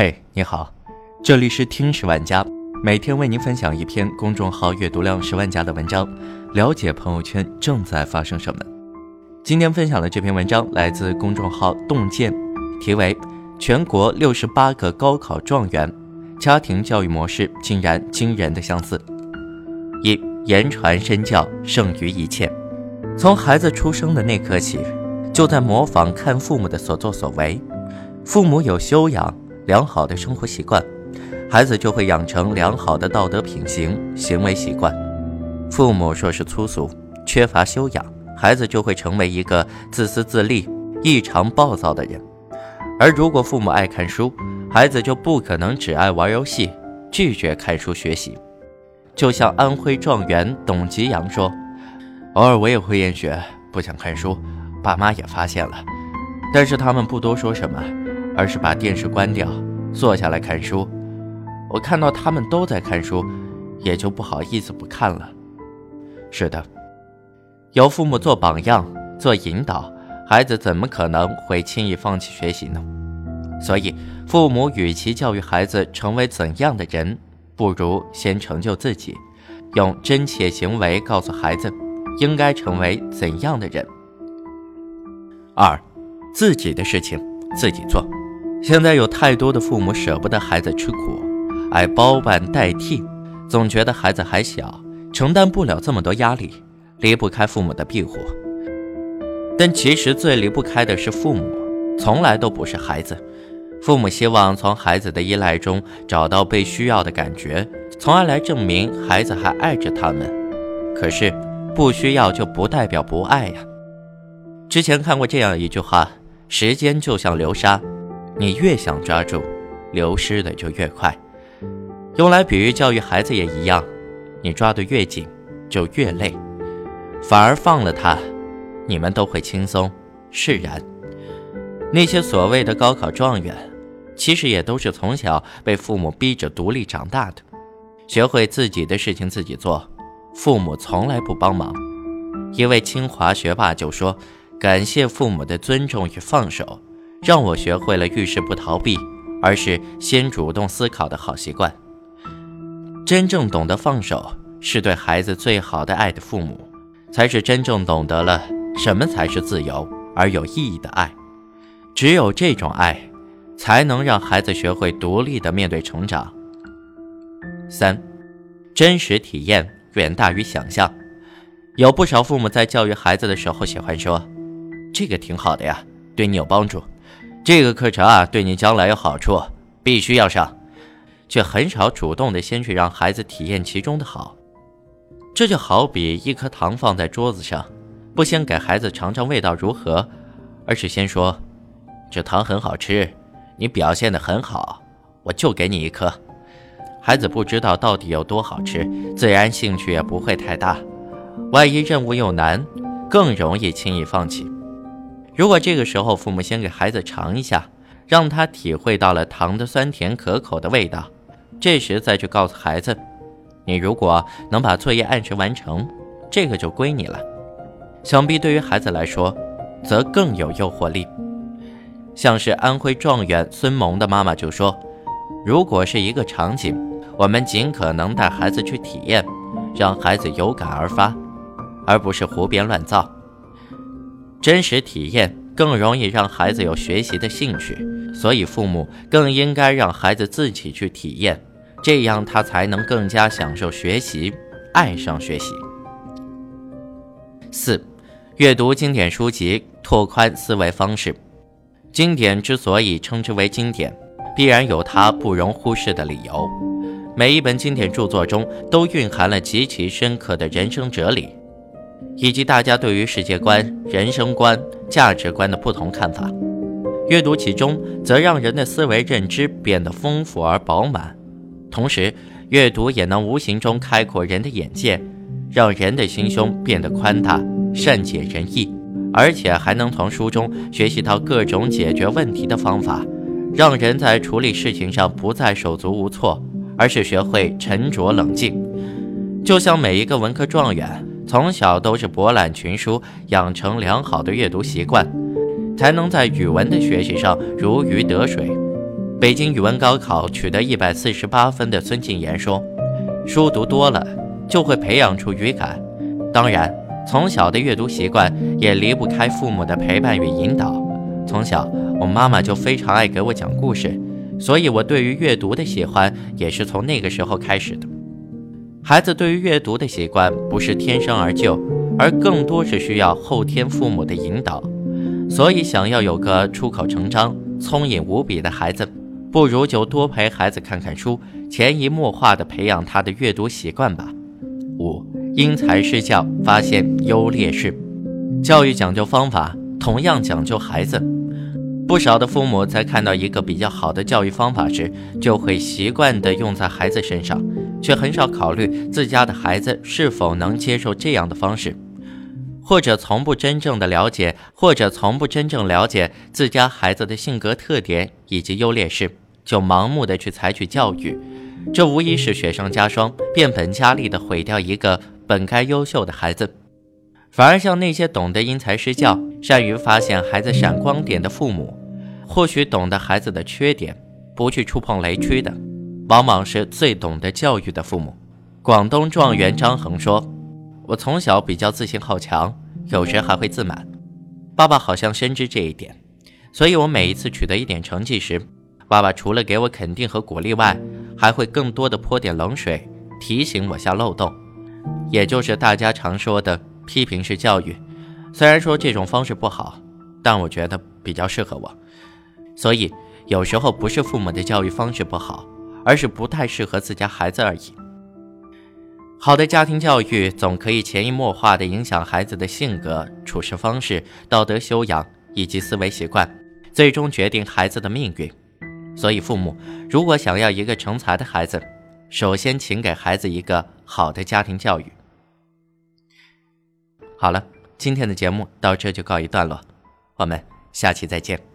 嘿，你好，这里是听十万家，每天为您分享一篇公众号阅读量十万加的文章，了解朋友圈正在发生什么。今天分享的这篇文章来自公众号洞见，题为《全国六十八个高考状元家庭教育模式竟然惊人的相似》。一言传身教胜于一切，从孩子出生的那刻起，就在模仿看父母的所作所为，父母有修养。良好的生活习惯，孩子就会养成良好的道德品行、行为习惯。父母若是粗俗、缺乏修养，孩子就会成为一个自私自利、异常暴躁的人。而如果父母爱看书，孩子就不可能只爱玩游戏，拒绝看书学习。就像安徽状元董吉阳说：“偶尔我也会厌学，不想看书，爸妈也发现了，但是他们不多说什么。”而是把电视关掉，坐下来看书。我看到他们都在看书，也就不好意思不看了。是的，有父母做榜样、做引导，孩子怎么可能会轻易放弃学习呢？所以，父母与其教育孩子成为怎样的人，不如先成就自己，用真切行为告诉孩子应该成为怎样的人。二，自己的事情自己做。现在有太多的父母舍不得孩子吃苦，爱包办代替，总觉得孩子还小，承担不了这么多压力，离不开父母的庇护。但其实最离不开的是父母，从来都不是孩子。父母希望从孩子的依赖中找到被需要的感觉，从而来证明孩子还爱着他们。可是，不需要就不代表不爱呀。之前看过这样一句话：时间就像流沙。你越想抓住，流失的就越快。用来比喻教育孩子也一样，你抓得越紧，就越累。反而放了他，你们都会轻松释然。那些所谓的高考状元，其实也都是从小被父母逼着独立长大的，学会自己的事情自己做，父母从来不帮忙。一位清华学霸就说：“感谢父母的尊重与放手。”让我学会了遇事不逃避，而是先主动思考的好习惯。真正懂得放手，是对孩子最好的爱的父母，才是真正懂得了什么才是自由而有意义的爱。只有这种爱，才能让孩子学会独立的面对成长。三，真实体验远大于想象。有不少父母在教育孩子的时候，喜欢说：“这个挺好的呀，对你有帮助。”这个课程啊，对你将来有好处，必须要上，却很少主动的先去让孩子体验其中的好。这就好比一颗糖放在桌子上，不先给孩子尝尝味道如何，而是先说：“这糖很好吃，你表现的很好，我就给你一颗。”孩子不知道到底有多好吃，自然兴趣也不会太大。万一任务又难，更容易轻易放弃。如果这个时候父母先给孩子尝一下，让他体会到了糖的酸甜可口的味道，这时再去告诉孩子，你如果能把作业按时完成，这个就归你了。想必对于孩子来说，则更有诱惑力。像是安徽状元孙萌的妈妈就说：“如果是一个场景，我们尽可能带孩子去体验，让孩子有感而发，而不是胡编乱造。”真实体验更容易让孩子有学习的兴趣，所以父母更应该让孩子自己去体验，这样他才能更加享受学习，爱上学习。四，阅读经典书籍，拓宽思维方式。经典之所以称之为经典，必然有它不容忽视的理由。每一本经典著作中都蕴含了极其深刻的人生哲理。以及大家对于世界观、人生观、价值观的不同看法，阅读其中，则让人的思维认知变得丰富而饱满。同时，阅读也能无形中开阔人的眼界，让人的心胸变得宽大、善解人意，而且还能从书中学习到各种解决问题的方法，让人在处理事情上不再手足无措，而是学会沉着冷静。就像每一个文科状元。从小都是博览群书，养成良好的阅读习惯，才能在语文的学习上如鱼得水。北京语文高考取得一百四十八分的孙静言说：“书读多了就会培养出语感，当然，从小的阅读习惯也离不开父母的陪伴与引导。从小，我妈妈就非常爱给我讲故事，所以我对于阅读的喜欢也是从那个时候开始的。孩子对于阅读的习惯不是天生而就，而更多是需要后天父母的引导。所以，想要有个出口成章、聪颖无比的孩子。”不如就多陪孩子看看书，潜移默化地培养他的阅读习惯吧。五，因材施教，发现优劣势。教育讲究方法，同样讲究孩子。不少的父母在看到一个比较好的教育方法时，就会习惯地用在孩子身上，却很少考虑自家的孩子是否能接受这样的方式。或者从不真正的了解，或者从不真正了解自家孩子的性格特点以及优劣势，就盲目的去采取教育，这无疑是雪上加霜，变本加厉的毁掉一个本该优秀的孩子。反而像那些懂得因材施教、善于发现孩子闪光点的父母，或许懂得孩子的缺点，不去触碰雷区的，往往是最懂得教育的父母。广东状元张衡说。我从小比较自信好强，有时还会自满。爸爸好像深知这一点，所以我每一次取得一点成绩时，爸爸除了给我肯定和鼓励外，还会更多的泼点冷水，提醒我下漏洞，也就是大家常说的批评式教育。虽然说这种方式不好，但我觉得比较适合我。所以有时候不是父母的教育方式不好，而是不太适合自家孩子而已。好的家庭教育总可以潜移默化地影响孩子的性格、处事方式、道德修养以及思维习惯，最终决定孩子的命运。所以，父母如果想要一个成才的孩子，首先请给孩子一个好的家庭教育。好了，今天的节目到这就告一段落，我们下期再见。